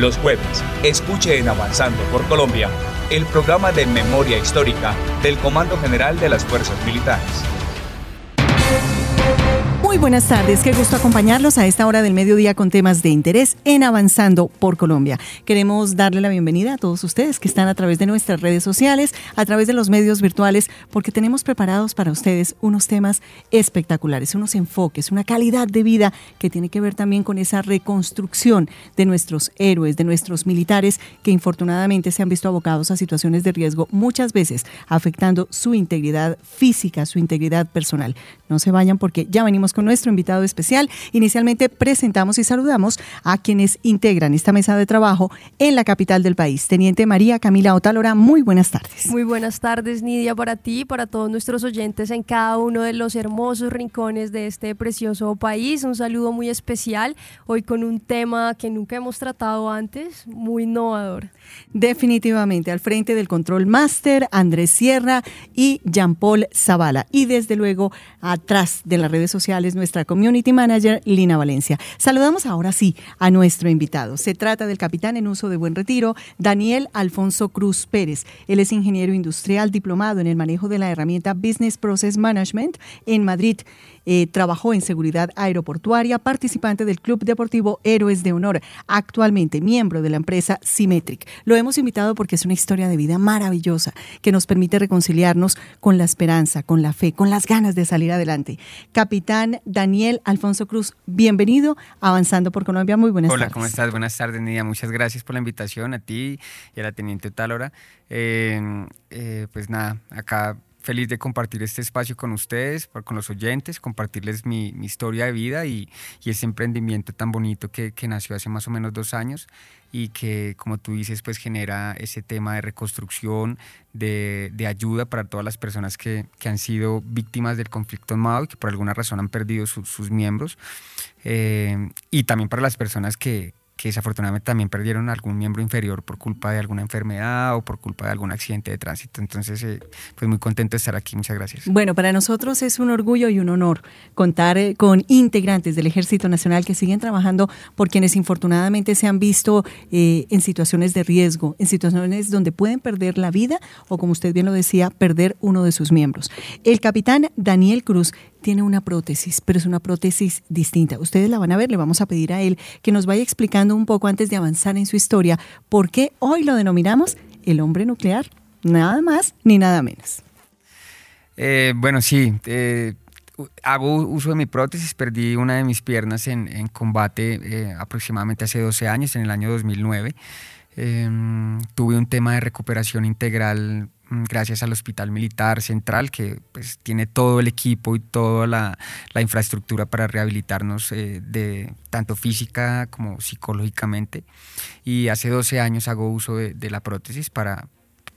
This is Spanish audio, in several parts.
Los jueves, escuche en Avanzando por Colombia el programa de memoria histórica del Comando General de las Fuerzas Militares. Muy buenas tardes, qué gusto acompañarlos a esta hora del mediodía con temas de interés en Avanzando por Colombia. Queremos darle la bienvenida a todos ustedes que están a través de nuestras redes sociales, a través de los medios virtuales, porque tenemos preparados para ustedes unos temas espectaculares, unos enfoques, una calidad de vida que tiene que ver también con esa reconstrucción de nuestros héroes, de nuestros militares que infortunadamente se han visto abocados a situaciones de riesgo muchas veces afectando su integridad física, su integridad personal. No se vayan porque ya venimos con nuestro invitado especial. Inicialmente presentamos y saludamos a quienes integran esta mesa de trabajo en la capital del país. Teniente María Camila Otálora, muy buenas tardes. Muy buenas tardes, Nidia, para ti y para todos nuestros oyentes en cada uno de los hermosos rincones de este precioso país. Un saludo muy especial hoy con un tema que nunca hemos tratado antes, muy innovador. Definitivamente, al frente del Control Master, Andrés Sierra y Jean-Paul Zavala. Y desde luego, atrás de las redes sociales, nuestra Community Manager, Lina Valencia. Saludamos ahora sí a nuestro invitado. Se trata del capitán en uso de buen retiro, Daniel Alfonso Cruz Pérez. Él es ingeniero industrial diplomado en el manejo de la herramienta Business Process Management en Madrid. Eh, trabajó en seguridad aeroportuaria, participante del Club Deportivo Héroes de Honor, actualmente miembro de la empresa Symmetric. Lo hemos invitado porque es una historia de vida maravillosa que nos permite reconciliarnos con la esperanza, con la fe, con las ganas de salir adelante. Capitán Daniel Alfonso Cruz, bienvenido Avanzando por Colombia. Muy buenas tardes. Hola, ¿cómo estás? Buenas tardes, Nidia. Muchas gracias por la invitación a ti y a la Teniente Talora. Eh, eh, pues nada, acá feliz de compartir este espacio con ustedes, con los oyentes, compartirles mi, historia de vida y, y, ese emprendimiento tan bonito que, que, nació hace más o menos dos años y que, como tú dices, pues genera ese tema de reconstrucción, de, de ayuda para todas las personas que, que, han sido víctimas del conflicto armado y que por alguna razón han perdido sus miembros. Eh, y también para las personas que, que desafortunadamente también perdieron algún miembro inferior por culpa de alguna enfermedad o por culpa de algún accidente de tránsito. Entonces, eh, pues muy contento de estar aquí. Muchas gracias. Bueno, para nosotros es un orgullo y un honor contar eh, con integrantes del Ejército Nacional que siguen trabajando por quienes infortunadamente se han visto eh, en situaciones de riesgo, en situaciones donde pueden perder la vida o, como usted bien lo decía, perder uno de sus miembros. El capitán Daniel Cruz tiene una prótesis, pero es una prótesis distinta. Ustedes la van a ver, le vamos a pedir a él que nos vaya explicando un poco antes de avanzar en su historia por qué hoy lo denominamos el hombre nuclear, nada más ni nada menos. Eh, bueno, sí, eh, hago uso de mi prótesis, perdí una de mis piernas en, combate eh, aproximadamente hace 12 años, en el año 2009. Em, tuve un tema de recuperación integral gracias al Hospital Militar Central, que pues, tiene todo el equipo y toda la, infraestructura para rehabilitarnos eh, de, tanto física como psicológicamente. Y hace 12 años hago uso de, la prótesis para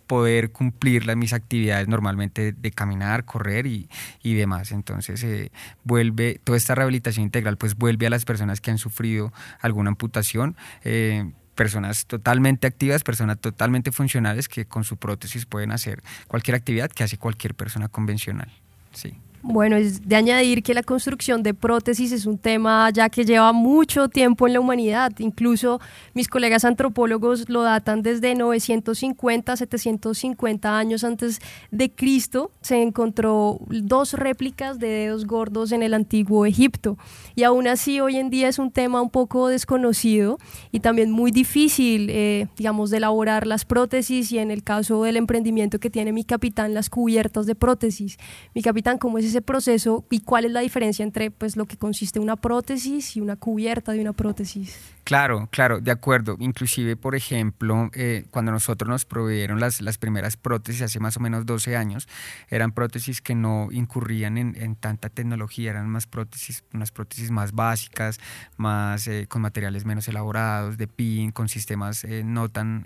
poder cumplir las, mis actividades normalmente de, caminar, correr y, demás. Entonces eh, vuelve, toda esta rehabilitación integral pues vuelve a las personas que han sufrido alguna amputación. Eh, personas totalmente activas, personas totalmente funcionales que con su prótesis pueden hacer cualquier actividad que hace cualquier persona convencional. Sí. Bueno, es de añadir que la construcción de prótesis es un tema ya que lleva mucho tiempo en la humanidad. Incluso mis colegas antropólogos lo datan desde 950, 750 años antes de Cristo. Se encontró dos réplicas de dedos gordos en el antiguo Egipto. Y aún así hoy en día es un tema un poco desconocido y también muy difícil, eh, digamos, de elaborar las prótesis y en el caso del emprendimiento que tiene mi capitán, las cubiertas de prótesis. Mi capitán, ¿cómo es ese proceso y cuál es la diferencia entre pues, lo que consiste una prótesis y una cubierta de una prótesis? Claro, claro, de acuerdo. Inclusive, por ejemplo, eh, cuando nosotros nos proveyeron las, las primeras prótesis hace más o menos 12 años, eran prótesis que no incurrían en, tanta tecnología, eran más prótesis, unas prótesis más básicas, más eh, con materiales menos elaborados, de pin, con sistemas eh, no tan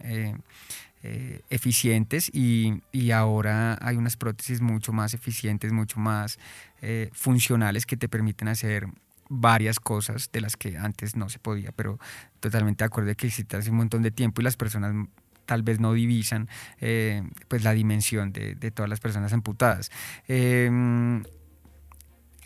eh, eficientes y, ahora hay unas prótesis mucho más eficientes, mucho más eh, funcionales que te permiten hacer varias cosas de las que antes no se podía, pero totalmente de acuerdo que existe hace un montón de tiempo y las personas tal vez no divisan eh, pues la dimensión de, todas las personas amputadas. Em,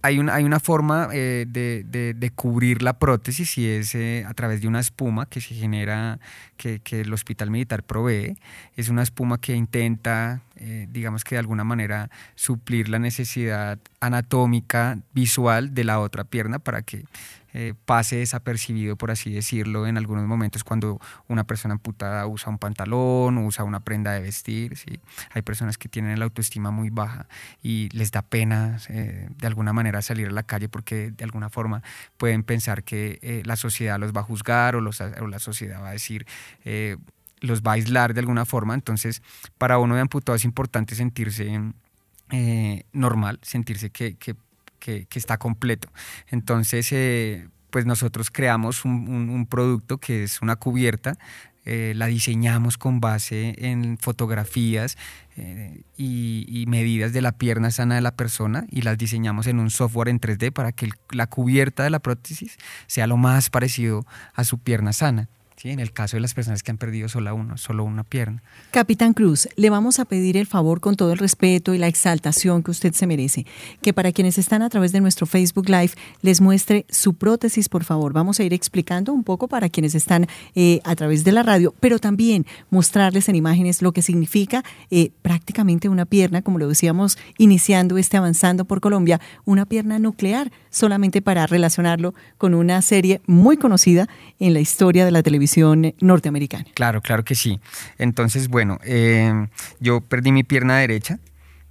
hay, una, hay una forma eh, de, cubrir la prótesis y es eh, a través de una espuma que se genera, que, el hospital militar provee. Es una espuma que intenta, eh, digamos que de alguna manera, suplir la necesidad anatómica, visual de la otra pierna para que eh, pase desapercibido, por así decirlo, en algunos momentos cuando una persona amputada usa un pantalón usa una prenda de vestir. Hay personas que tienen la autoestima muy baja y les da pena eh, de alguna manera salir a la calle porque de alguna forma pueden pensar que la sociedad los va a juzgar o, los, o la sociedad va a decir los va a aislar de alguna forma. Entonces, para uno de amputado es importante sentirse normal, sentirse que, que está completo. Entonces, eh, pues nosotros creamos un, producto que es una cubierta eh, la diseñamos con base en fotografías eh, y, medidas de la pierna sana de la persona y las diseñamos en un software en 3D para que la cubierta de la prótesis sea lo más parecido a su pierna sana en el caso de las personas que han perdido solo, uno, solo una pierna. Capitán Cruz, le vamos a pedir el favor con todo el respeto y la exaltación que usted se merece, que para quienes están a través de nuestro Facebook Live les muestre su prótesis, por favor. Vamos a ir explicando un poco para quienes están eh, a través de la radio, pero también mostrarles en imágenes lo que significa eh, prácticamente una pierna, como lo decíamos iniciando este Avanzando por Colombia, una pierna nuclear, solamente para relacionarlo con una serie muy conocida en la historia de la televisión norteamericana. Claro, claro que sí. Entonces, bueno, eh, yo perdí mi pierna derecha.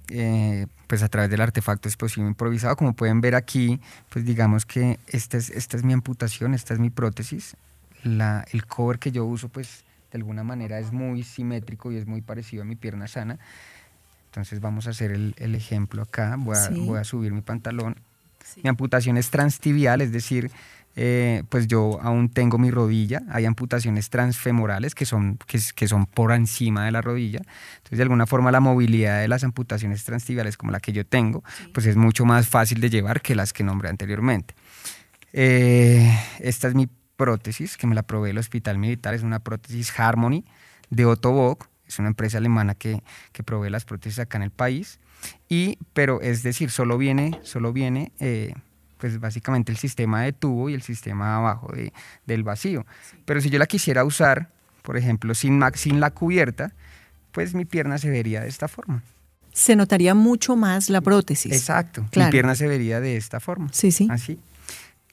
Eh, pues a través del artefacto explosivo improvisado. Como pueden ver aquí, pues digamos que esta es, esta es mi amputación, esta es mi prótesis. La, el cover que yo uso, pues de alguna manera es muy simétrico y es muy parecido a mi pierna sana. Entonces vamos a hacer el, el ejemplo acá. Voy a, voy a, subir mi pantalón. Mi amputación es transtibial, es decir, eh, pues yo aún tengo mi rodilla, hay amputaciones transfemorales que son, que, son por encima de la rodilla, entonces de alguna forma la movilidad de las amputaciones transtibiales como la que yo tengo, pues es mucho más fácil de llevar que las que nombré anteriormente. Eh, esta es mi prótesis que me la probé el Hospital Militar, es una prótesis Harmony de Otto Bock, es una empresa alemana que, que provee las prótesis acá en el país, y, pero es decir, solo viene, solo viene eh, pues básicamente el sistema de tubo y el sistema abajo de, del vacío. Pero si yo la quisiera usar, por ejemplo, sin, sin la cubierta, pues mi pierna se vería de esta forma. Se notaría mucho más la prótesis. Exacto, mi pierna se vería de esta forma. Sí, sí. Así.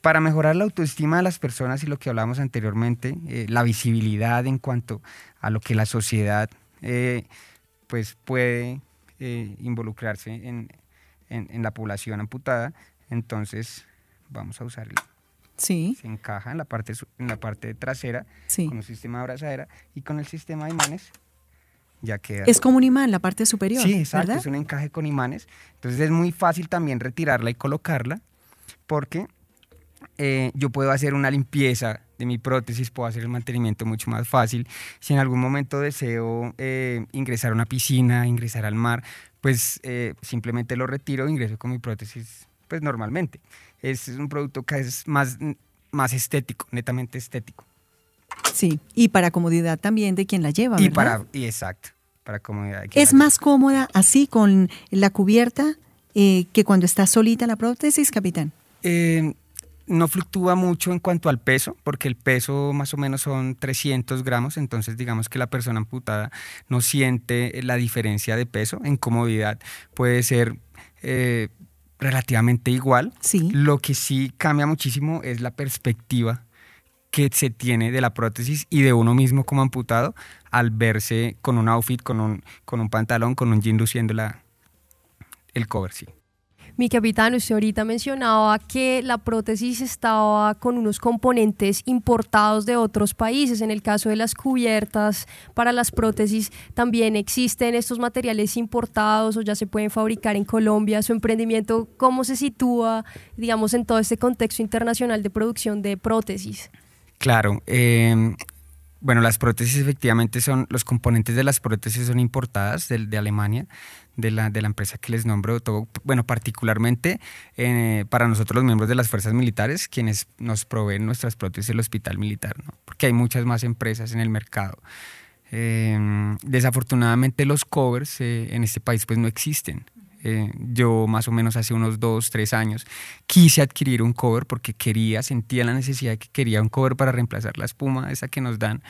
Para mejorar la autoestima de las personas y lo que hablábamos anteriormente, eh, la visibilidad en cuanto a lo que la sociedad eh, pues puede eh, involucrarse en, en, la población amputada, entonces, vamos a usar Sí. Se encaja en la parte, en la parte trasera con un sistema de abrazadera y con el sistema de imanes ya queda. Es como un imán la parte superior. Sí, exacto, es un encaje con imanes. Entonces es muy fácil también retirarla y colocarla porque eh, yo puedo hacer una limpieza de mi prótesis, puedo hacer el mantenimiento mucho más fácil. Si en algún momento deseo eh, ingresar a una piscina, ingresar al mar, pues eh, simplemente lo retiro e ingreso con mi prótesis pues normalmente. Es un producto que es más, más estético, netamente estético. Sí, y para comodidad también de quien la lleva. Y para, y exacto, para comodidad. De quien ¿Es más cómoda así con la cubierta eh, que cuando está solita la prótesis, capitán? Eh, no fluctúa mucho en cuanto al peso, porque el peso más o menos son 300 gramos, entonces digamos que la persona amputada no siente la diferencia de peso. En comodidad puede ser eh, relativamente igual. Sí. Lo que sí cambia muchísimo es la perspectiva que se tiene de la prótesis y de uno mismo como amputado al verse con un outfit, con un, con un pantalón, con un jean luciendo la, el cover, sí. Mi capitán, usted ahorita mencionaba que la prótesis estaba con unos componentes importados de otros países. En el caso de las cubiertas para las prótesis, también existen estos materiales importados o ya se pueden fabricar en Colombia. Su emprendimiento, ¿cómo se sitúa, digamos, en todo este contexto internacional de producción de prótesis? Claro. Eh, bueno, las prótesis efectivamente son, los componentes de las prótesis son importadas de, de Alemania, de la, de la, empresa que les nombro, todo, bueno, particularmente eh, para nosotros los miembros de las fuerzas militares, quienes nos proveen nuestras prótesis del hospital militar, ¿no? porque hay muchas más empresas en el mercado. Eh, desafortunadamente los covers eh, en este país pues no existen. Eh, yo más o menos hace unos dos, tres años quise adquirir un cover porque quería, sentía la necesidad de que quería un cover para reemplazar la espuma, esa que nos dan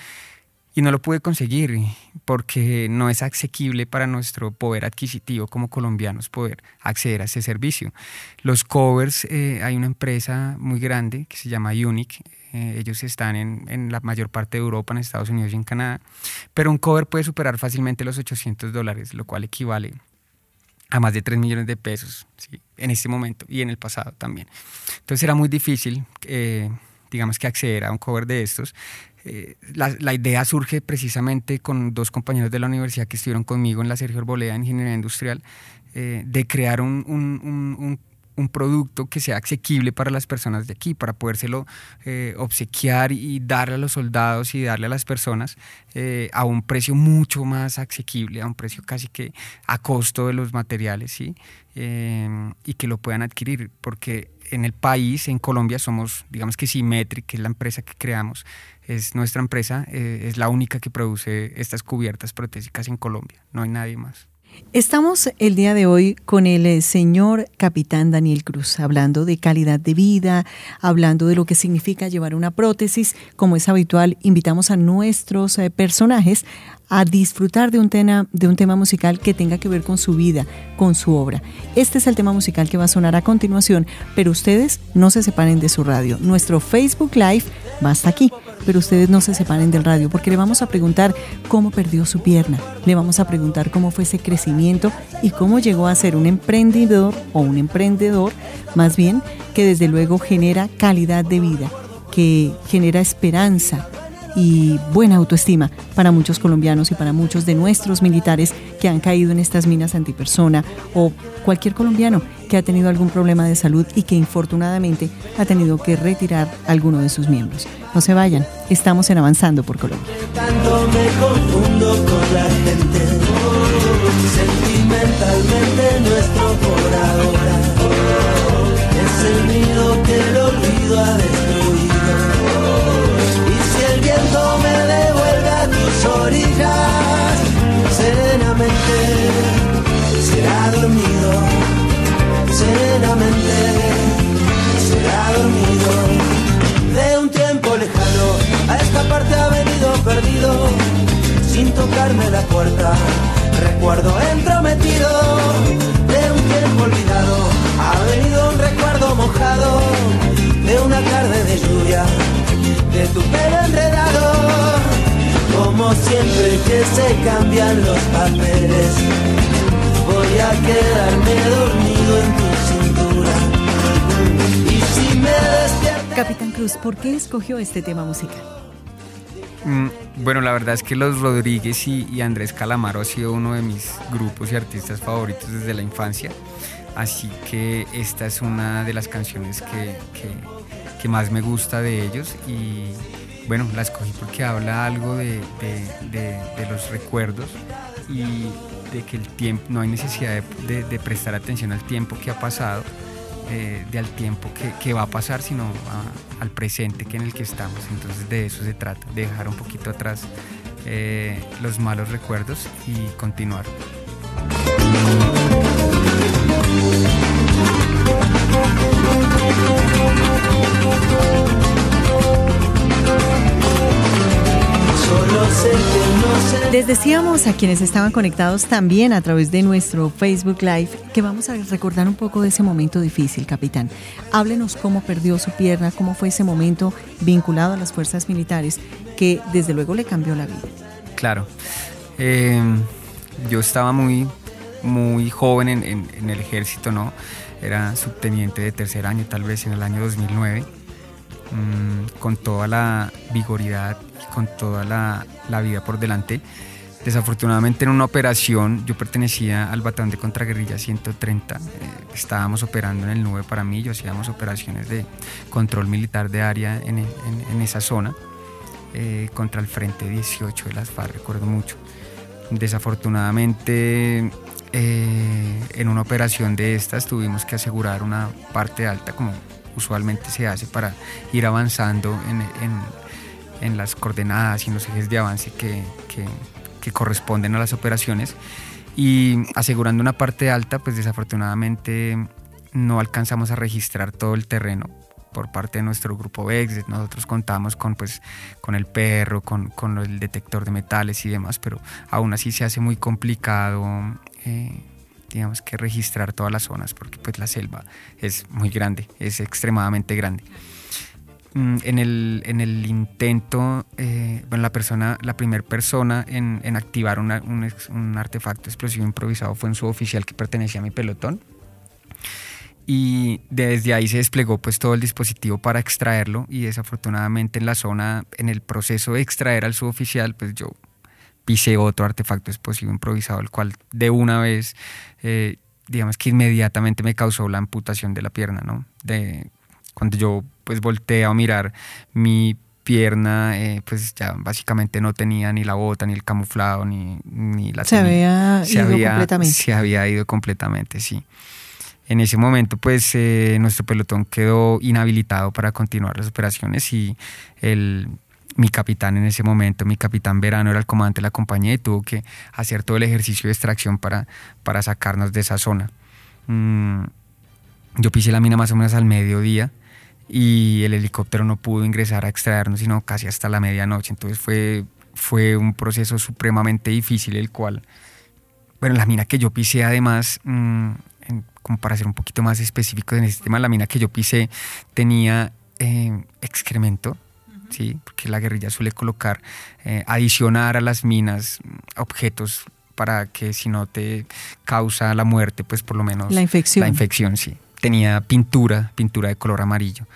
y no lo pude conseguir porque no es asequible para nuestro poder adquisitivo como colombianos poder acceder a ese servicio. Los covers, eh, hay una empresa muy grande que se llama Unique, eh, ellos están en, en, la mayor parte de Europa, en Estados Unidos y en Canadá, pero un cover puede superar fácilmente los 800 dólares, lo cual equivale a más de 3 millones de pesos en este momento y en el pasado también. Entonces era muy difícil, eh, digamos que acceder a un cover de estos. Eh, la, idea surge precisamente con dos compañeros de la universidad que estuvieron conmigo en la Sergio Arboleda en Ingeniería Industrial, eh, de crear un, un, un, producto que sea asequible para las personas de aquí, para podérselo eh, obsequiar y darle a los soldados y darle a las personas a un precio mucho más asequible, a un precio casi que a costo de los materiales, ¿sí? y que lo puedan adquirir, porque en el país, en Colombia, somos, digamos que Symmetric, que es la empresa que creamos, es nuestra empresa, eh, es la única que produce estas cubiertas protésicas en Colombia, no hay nadie más. Estamos el día de hoy con el eh, señor capitán Daniel Cruz, hablando de calidad de vida, hablando de lo que significa llevar una prótesis. Como es habitual, invitamos a nuestros eh, personajes a disfrutar de un, tema, musical que tenga que ver con su vida, con su obra. Este es el tema musical que va a sonar a continuación, pero ustedes no se separen de su radio. Nuestro Facebook Live va hasta aquí, pero ustedes no se separen del radio porque le vamos a preguntar cómo perdió su pierna, le vamos a preguntar cómo fue ese crecimiento y cómo llegó a ser un emprendedor o un emprendedor, más bien, que desde luego genera calidad de vida, que genera esperanza, y buena autoestima para muchos colombianos y para muchos de nuestros militares que han caído en estas minas antipersona o cualquier colombiano que ha tenido algún problema de salud y que infortunadamente ha tenido que retirar alguno de sus miembros. No se vayan, estamos en Avanzando por Colombia. Puerta, recuerdo entrometido. De un tiempo olvidado ha venido un recuerdo mojado de una tarde de lluvia de tu pelo enredado. Como siempre que se cambian los papeles, voy a quedarme dormido en tu cintura. Y si me despierta... Capitán Cruz, ¿por qué escogió este tema musical? Mm, bueno, la verdad es que Los Rodríguez y, Andrés Calamaro ha sido uno de mis grupos y artistas favoritos desde la infancia. Así que esta es una de las canciones que, que más me gusta de ellos y bueno, la escogí porque habla algo de, los recuerdos y de que el tiempo, no hay necesidad de, prestar atención al tiempo que ha pasado, eh, de al tiempo que, va a pasar, sino al presente que en el que estamos. Entonces de eso se trata, de dejar un poquito atrás eh, los malos recuerdos y continuar. Les decíamos a quienes estaban conectados también a través de nuestro Facebook Live que vamos a recordar un poco de ese momento difícil, capitán. Háblenos cómo perdió su pierna, cómo fue ese momento vinculado a las fuerzas militares que desde luego le cambió la vida. Claro. Eh, yo estaba muy, muy joven en, el ejército, ¿no? Era subteniente de tercer año, tal vez en el año 2009, mm, con toda la vigoridad con toda la, vida por delante. Desafortunadamente en una operación, yo pertenecía al batallón de contraguerrilla 130, eh, estábamos operando en el Nube para mí, yo hacíamos operaciones de control militar de área en, en, esa zona, eh, contra el Frente 18 de las FARC, recuerdo mucho. Desafortunadamente eh, en una operación de estas tuvimos que asegurar una parte alta como usualmente se hace para ir avanzando en, en, las coordenadas y en los ejes de avance que, que, corresponden a las operaciones. y asegurando una parte alta, pues desafortunadamente no alcanzamos a registrar todo el terreno por parte de nuestro grupo VEX, nosotros contamos con, pues, con el perro, con, con el detector de metales y demás, pero aún así se hace muy complicado, eh, digamos que registrar todas las zonas, porque pues la selva es muy grande, es extremadamente grande. Mm, en el, en el intento, eh, bueno, la persona, la primera persona en, en activar un, un, artefacto explosivo improvisado fue un suboficial que pertenecía a mi pelotón. Y desde ahí se desplegó pues todo el dispositivo para extraerlo y desafortunadamente en la zona, en el proceso de extraer al suboficial, pues yo pisé otro artefacto explosivo improvisado, el cual de una vez, eh, digamos que inmediatamente me causó la amputación de la pierna, ¿no? De, cuando yo pues volteé a mirar mi pierna, eh, pues ya básicamente no tenía ni la bota, ni el camuflado, ni, ni la... Se había se ido había, completamente. Se había ido completamente, sí. En ese momento, pues eh, nuestro pelotón quedó inhabilitado para continuar las operaciones y el, mi capitán en ese momento, mi capitán Verano, era el comandante de la compañía y tuvo que hacer todo el ejercicio de extracción para, para sacarnos de esa zona. Mm, yo pisé la mina más o menos al mediodía y el helicóptero no pudo ingresar a extraernos sino casi hasta la medianoche. Entonces fue, fue un proceso supremamente difícil, el cual, bueno, la mina que yo pisé además, en, como para ser un poquito más específico en este tema, la mina que yo pisé tenía eh, excremento, ¿sí? porque la guerrilla suele colocar, eh, adicionar a las minas objetos para que si no te causa la muerte, pues por lo menos la infección. La infección, sí tenía pintura, pintura de color amarillo.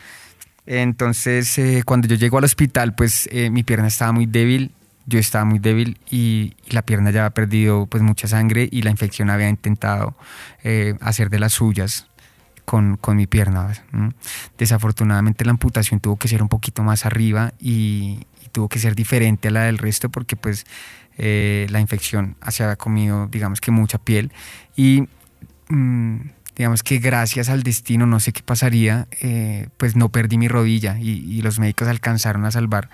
Entonces, eh, cuando yo llego al hospital, pues eh, mi pierna estaba muy débil, yo estaba muy débil y, y, la pierna ya había perdido pues mucha sangre y la infección había intentado eh, hacer de las suyas con, con mi pierna. ¿Mm? Desafortunadamente la amputación tuvo que ser un poquito más arriba y, tuvo que ser diferente a la del resto porque pues la infección se había comido digamos que mucha piel y... Mmm, digamos que gracias al destino, no sé qué pasaría, eh, pues no perdí mi rodilla y, los médicos alcanzaron a salvar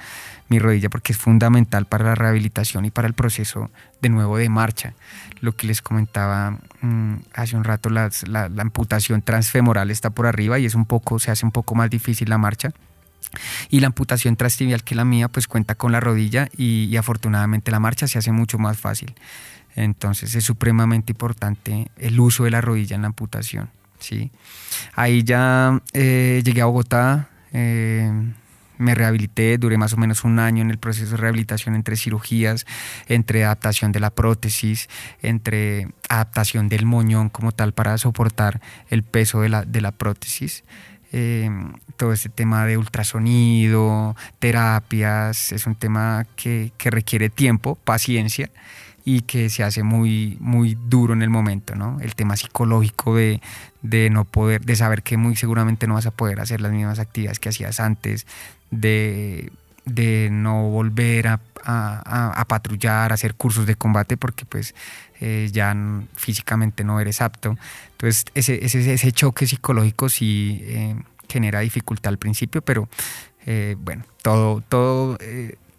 mi rodilla porque es fundamental para la rehabilitación y para el proceso de nuevo de marcha. Lo que les comentaba mmm, hace un rato, la, la, amputación transfemoral está por arriba y es un poco, se hace un poco más difícil la marcha. Y la amputación transtibial que la mía pues cuenta con la rodilla y, y afortunadamente la marcha se hace mucho más fácil. Entonces es supremamente importante el uso de la rodilla en la amputación. ¿sí? Ahí ya eh, llegué a Bogotá, eh, me rehabilité, duré más o menos un año en el proceso de rehabilitación entre cirugías, entre adaptación de la prótesis, entre adaptación del moñón como tal para soportar el peso de la, de la prótesis. Eh, todo este tema de ultrasonido, terapias, es un tema que, que requiere tiempo, paciencia y que se hace muy, muy duro en el momento, ¿no? El tema psicológico de, de, no poder, de saber que muy seguramente no vas a poder hacer las mismas actividades que hacías antes, de, de no volver a, a, a, patrullar, a hacer cursos de combate, porque pues eh, ya físicamente no eres apto. Entonces ese, ese, ese choque psicológico sí eh, genera dificultad al principio, pero eh, bueno, todo, todo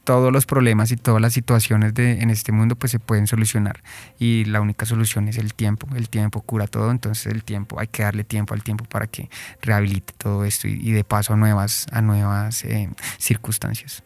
todos los problemas y todas las situaciones de, en este mundo pues se pueden solucionar y la única solución es el tiempo, el tiempo cura todo, entonces el tiempo, hay que darle tiempo al tiempo para que rehabilite todo esto y, de paso a nuevas, a nuevas eh, circunstancias.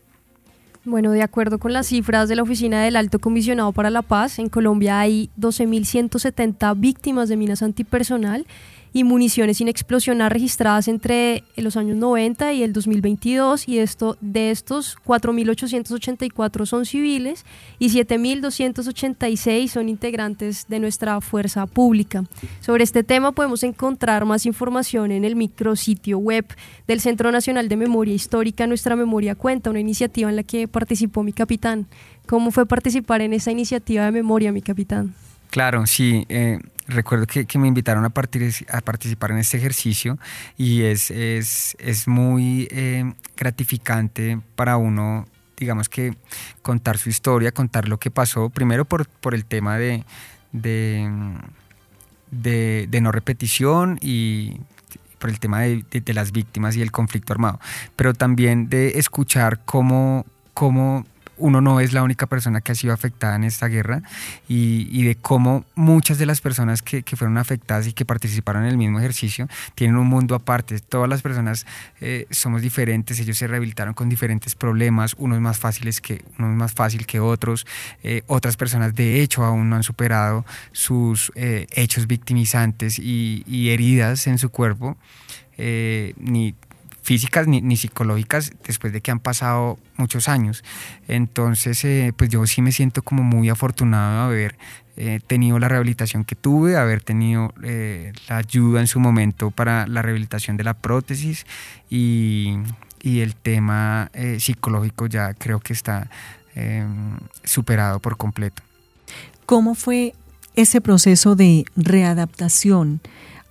Bueno, de acuerdo con las cifras de la Oficina del Alto Comisionado para la Paz, en Colombia hay 12.170 víctimas de minas antipersonal y municiones sin explosionar registradas entre los años 90 y el 2022 y esto, de estos 4.884 son civiles y 7.286 son integrantes de nuestra fuerza pública. Sobre este tema podemos encontrar más información en el micrositio web del Centro Nacional de Memoria Histórica Nuestra Memoria Cuenta, una iniciativa en la que participó mi capitán. ¿Cómo fue participar en esa iniciativa de memoria, mi capitán? Claro, sí. Eh, recuerdo que, me invitaron a, partir, a, participar en este ejercicio y es, es, es muy eh, gratificante para uno, digamos que contar su historia, contar lo que pasó, primero por, por el tema de, de, no repetición y por el tema de, de, de, las víctimas y el conflicto armado, pero también de escuchar cómo, cómo uno no es la única persona que ha sido afectada en esta guerra y, de cómo muchas de las personas que, fueron afectadas y que participaron en el mismo ejercicio tienen un mundo aparte. Todas las personas eh, somos diferentes, ellos se rehabilitaron con diferentes problemas, unos más fáciles que unos más fácil que otros, eh, otras personas de hecho aún no han superado sus eh, hechos victimizantes y, y, heridas en su cuerpo. ni físicas ni, psicológicas después de que han pasado muchos años. Entonces, eh, pues yo sí me siento como muy afortunado de haber eh, tenido la rehabilitación que tuve, haber tenido eh, la ayuda en su momento para la rehabilitación de la prótesis y, y el tema psicológico ya creo que está superado por completo. ¿Cómo fue ese proceso de readaptación?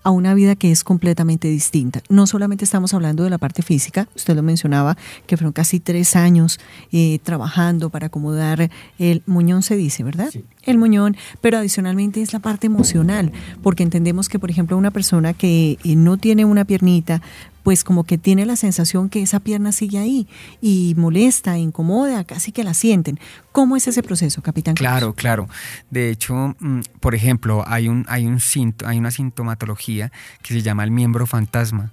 A una vida que es completamente distinta. No solamente estamos hablando de la parte física, usted lo mencionaba, que fueron casi tres años eh, trabajando para acomodar el muñón, se dice, ¿verdad? El muñón, pero adicionalmente es la parte emocional, porque entendemos que, por ejemplo, una persona que eh, no tiene una piernita, pues como que tiene la sensación que esa pierna sigue ahí y molesta, incomoda, casi que la sienten. ¿Cómo es ese proceso, capitán? Claro, claro. De hecho, mm, por ejemplo, hay, un, hay, un hay una sintomatología que se llama el miembro fantasma.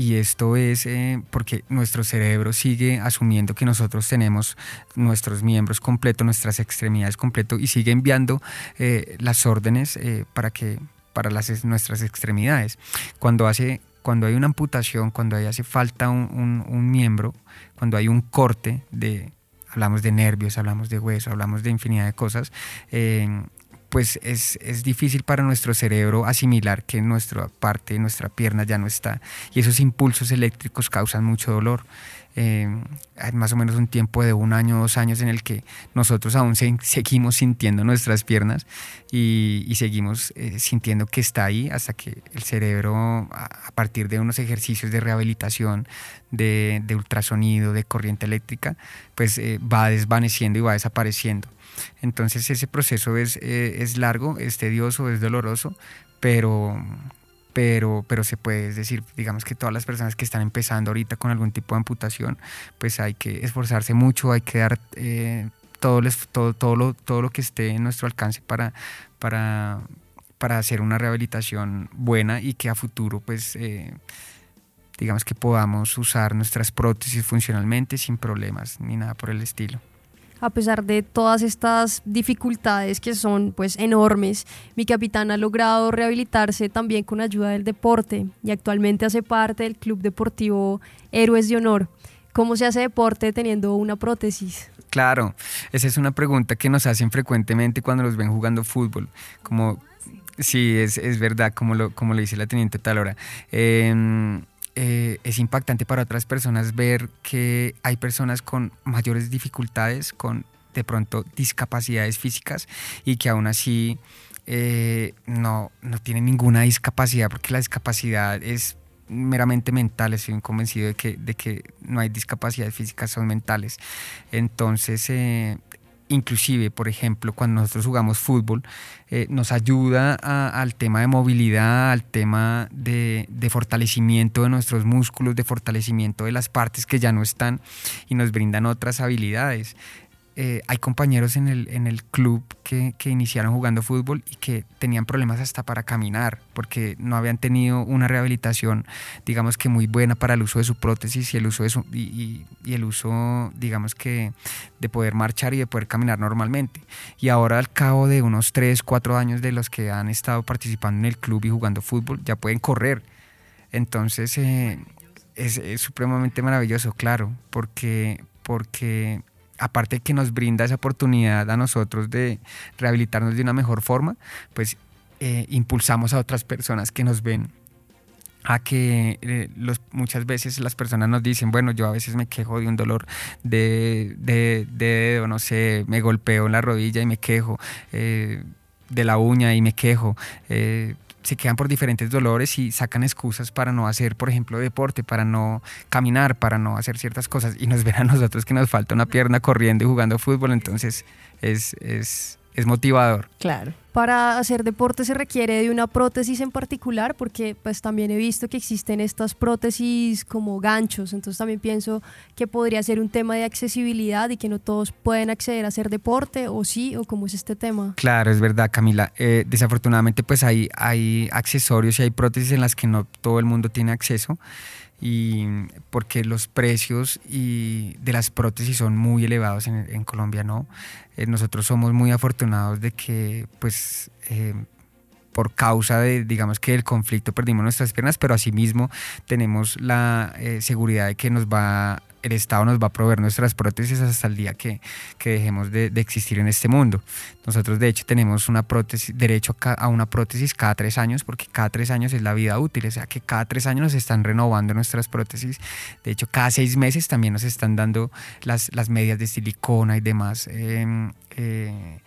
Y esto es eh, porque nuestro cerebro sigue asumiendo que nosotros tenemos nuestros miembros completos, nuestras extremidades completos y sigue enviando eh, las órdenes eh, para que para las, nuestras extremidades. Cuando hace cuando hay una amputación, cuando hay, hace falta un, miembro, cuando hay un corte de, hablamos de nervios, hablamos de hueso, hablamos de infinidad de cosas, pues es, es, difícil para nuestro cerebro asimilar que nuestra parte, nuestra pierna ya no está. Y esos impulsos eléctricos causan mucho dolor. Eh, hay más o menos un tiempo de un año, dos años en el que nosotros aún seguimos sintiendo nuestras piernas y, seguimos eh, sintiendo que está ahí hasta que el cerebro, a, partir de unos ejercicios de rehabilitación, de, ultrasonido, de corriente eléctrica, pues eh, va desvaneciendo y va desapareciendo. Entonces ese proceso es, es largo, es tedioso, es doloroso, pero pero, pero se puede. Decir, digamos que todas las personas que están empezando ahorita con algún tipo de amputación, pues hay que esforzarse mucho, hay que dar eh, todo, todo, todo, lo, todo lo que esté en nuestro alcance para, para, para hacer una rehabilitación buena y que a futuro pues eh, digamos que podamos usar nuestras prótesis funcionalmente sin problemas ni nada por el estilo a pesar de todas estas dificultades que son pues enormes, mi capitán ha logrado rehabilitarse también con ayuda del deporte y actualmente hace parte del Club Deportivo Héroes de Honor. ¿Cómo se hace deporte teniendo una prótesis? Claro, esa es una pregunta que nos hacen frecuentemente cuando los ven jugando fútbol, como Sí, es, es, verdad, como lo, como le dice la teniente Talora. Eh, eh, es impactante para otras personas ver que hay personas con mayores dificultades, con de pronto discapacidades físicas y que aún así eh, no, no tienen ninguna discapacidad, porque la discapacidad es meramente mental, estoy convencido de que, de que no hay discapacidades físicas, son mentales. Entonces, eh, inclusive, por ejemplo, cuando nosotros jugamos fútbol, eh, nos ayuda al tema de movilidad, al tema de, fortalecimiento de nuestros músculos, de fortalecimiento de las partes que ya no están y nos brindan otras habilidades. Eh, hay compañeros en el, en el club que, iniciaron jugando fútbol y que tenían problemas hasta para caminar porque no habían tenido una rehabilitación, digamos que muy buena para el uso de su prótesis y el uso, de su, y, el uso, digamos que, de poder marchar y de poder caminar normalmente. Y ahora al cabo de unos 3, 4 años de los que han estado participando en el club y jugando fútbol, ya pueden correr. Entonces, eh, es, es, supremamente maravilloso, claro, porque, porque aparte que nos brinda esa oportunidad a nosotros de rehabilitarnos de una mejor forma, pues eh, impulsamos a otras personas que nos ven a que eh, muchas veces las personas nos dicen, bueno, yo a veces me quejo de un dolor de, de, de no sé, me golpeo en la rodilla y me quejo, eh, de la uña y me quejo se quedan por diferentes dolores y sacan excusas para no hacer, por ejemplo, deporte, para no caminar, para no hacer ciertas cosas. Y nos ven a nosotros que nos falta una pierna corriendo y jugando fútbol, entonces es, es, es motivador. Claro. Para hacer deporte se requiere de una prótesis en particular, porque pues también he visto que existen estas prótesis como ganchos, entonces también pienso que podría ser un tema de accesibilidad y que no todos pueden acceder a hacer deporte, o sí, o cómo es este tema. Claro, es verdad, Camila. Eh, desafortunadamente pues hay, hay accesorios y hay prótesis en las que no todo el mundo tiene acceso y porque los precios y de las prótesis son muy elevados en, Colombia, ¿no? Eh, nosotros somos muy afortunados de que, pues, eh, por causa de, digamos que el conflicto perdimos nuestras piernas, pero asimismo tenemos la eh, seguridad de que nos va el Estado nos va a proveer nuestras prótesis hasta el día que, que dejemos de, existir en este mundo. Nosotros de hecho tenemos una derecho a una prótesis cada tres años porque cada tres años es la vida útil, o sea que cada tres años nos están renovando nuestras prótesis. De hecho cada seis meses también nos están dando las, las medias de silicona y demás. Em, eh,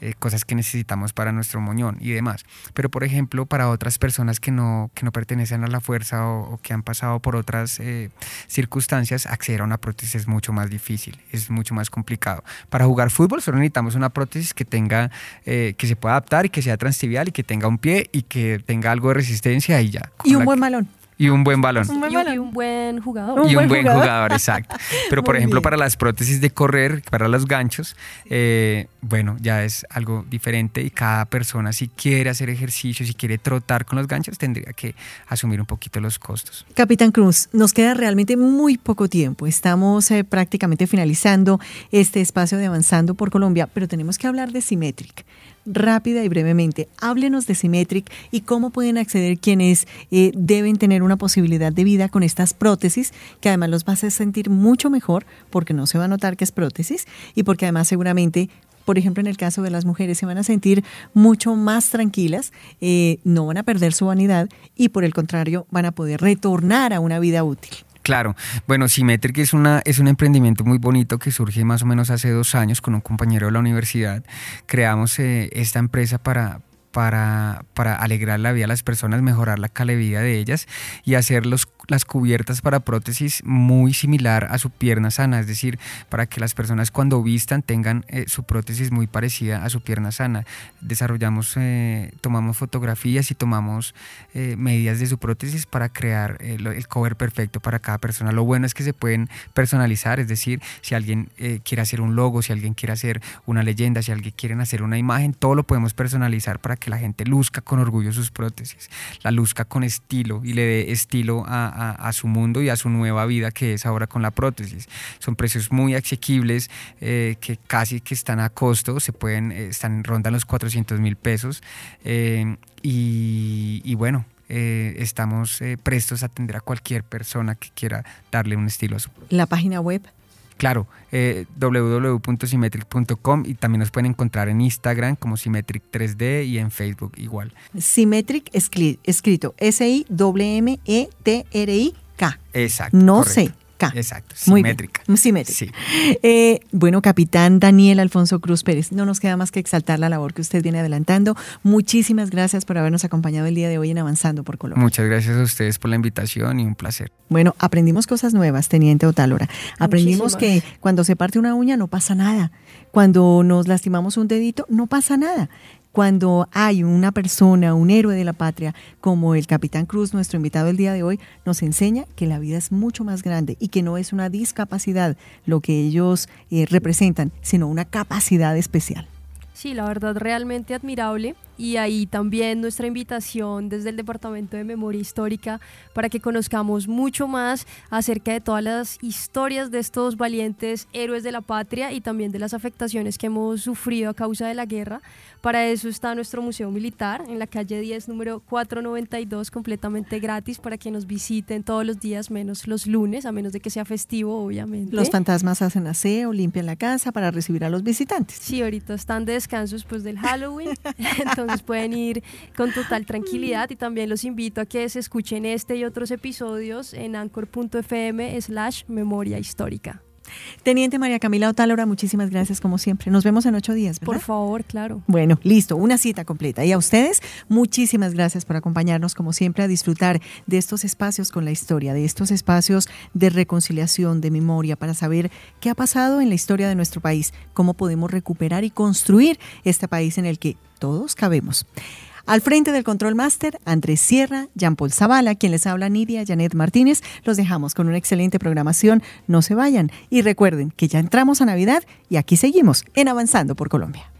eh, cosas que necesitamos para nuestro moñón y demás. Pero por ejemplo, para otras personas que no, que no pertenecen a la fuerza o, que han pasado por otras eh, circunstancias, acceder a una prótesis es mucho más difícil, es mucho más complicado. Para jugar fútbol solo necesitamos una prótesis que tenga, eh, que se pueda adaptar y que sea transtibial y que tenga un pie y que tenga algo de resistencia y ya. Y un buen balón. Y un buen balón. y, un buen jugador. y un buen jugador, exacto. Pero por ejemplo, para las prótesis de correr, para los ganchos, eh, bueno, ya es algo diferente y cada persona si quiere hacer ejercicio, si quiere trotar con los ganchos, tendría que asumir un poquito los costos. Capitán Cruz, nos queda realmente muy poco tiempo. Estamos eh, prácticamente finalizando este espacio de Avanzando por Colombia, pero tenemos que hablar de Symmetric rápida y brevemente. Háblenos de Symmetric y cómo pueden acceder quienes eh, deben tener una posibilidad de vida con estas prótesis, que además los va a hacer sentir mucho mejor porque no se va a notar que es prótesis y porque además seguramente por ejemplo, en el caso de las mujeres, se van a sentir mucho más tranquilas, eh, no van a perder su vanidad y por el contrario van a poder retornar a una vida útil. Claro, bueno, Symmetric es, una, es un emprendimiento muy bonito que surge más o menos hace dos años con un compañero de la universidad. Creamos eh, esta empresa para, para, para, alegrar la vida a las personas, mejorar la calidad de vida de ellas y hacer los las cubiertas para prótesis muy similar a su pierna sana, es decir, para que las personas cuando vistan tengan eh, su prótesis muy parecida a su pierna sana. Desarrollamos, eh, tomamos fotografías y tomamos eh, medidas de su prótesis para crear el cover perfecto para cada persona. Lo bueno es que se pueden personalizar, es decir, si alguien quiere hacer un logo, si alguien quiere hacer una leyenda, si alguien quiere hacer una imagen, todo lo podemos personalizar para que la gente luzca con orgullo sus prótesis, la luzca con estilo y le dé estilo a, a, su mundo y a su nueva vida que es ahora con la prótesis. Son precios muy asequibles eh, que casi que están a costo, se pueden, eh, están rondan los 400 mil pesos eh, y, bueno, estamos prestos a atender a cualquier persona que quiera darle un estilo a su. La página web. Claro, eh, www.symmetric.com y también nos pueden encontrar en Instagram como Symmetric 3D y en Facebook igual. Symmetric escrito S-I-M-E-T-R-I-K. Exacto. No sé. Exacto, simétrica. Muy simétrica. Eh, bueno, capitán Daniel Alfonso Cruz Pérez, no nos queda más que exaltar la labor que usted viene adelantando. Muchísimas gracias por habernos acompañado el día de hoy en Avanzando por Colombia. Muchas gracias a ustedes por la invitación y un placer. Bueno, aprendimos cosas nuevas, Teniente Otálora. Aprendimos que cuando se parte una uña no pasa nada. Cuando nos lastimamos un dedito no pasa nada cuando hay una persona, un héroe de la patria, como el capitán Cruz, nuestro invitado el día de hoy, nos enseña que la vida es mucho más grande y que no es una discapacidad lo que ellos eh, representan, sino una capacidad especial. Sí, la verdad realmente admirable y ahí también nuestra invitación desde el Departamento de Memoria Histórica para que conozcamos mucho más acerca de todas las historias de estos valientes héroes de la patria y también de las afectaciones que hemos sufrido a causa de la guerra, para eso está nuestro Museo Militar en la calle 10, número 492, completamente gratis para que nos visiten todos los días, menos los lunes, a menos de que sea festivo, obviamente. Los fantasmas hacen aseo, limpian la casa para recibir a los visitantes. Sí, ahorita están de descanso después del Halloween, entonces pueden ir con total tranquilidad y también los invito a que se escuchen este y otros episodios en anchor.fm slash memoria histórica. Teniente María Camila Otálora, muchísimas gracias como siempre. Nos vemos en ocho días, ¿verdad? Por favor, claro. Bueno, listo, una cita completa. Y a ustedes, muchísimas gracias por acompañarnos como siempre a disfrutar de estos espacios con la historia, de estos espacios de reconciliación, de memoria, para saber qué ha pasado en la historia de nuestro país, cómo podemos recuperar y construir este país en el que todos cabemos. Al frente del Control Master, Andrés Sierra, Jean Paul Zavala, quien les habla Nidia, Janet Martínez. Los dejamos con una excelente programación. No se vayan y recuerden que ya entramos a Navidad y aquí seguimos en Avanzando por Colombia.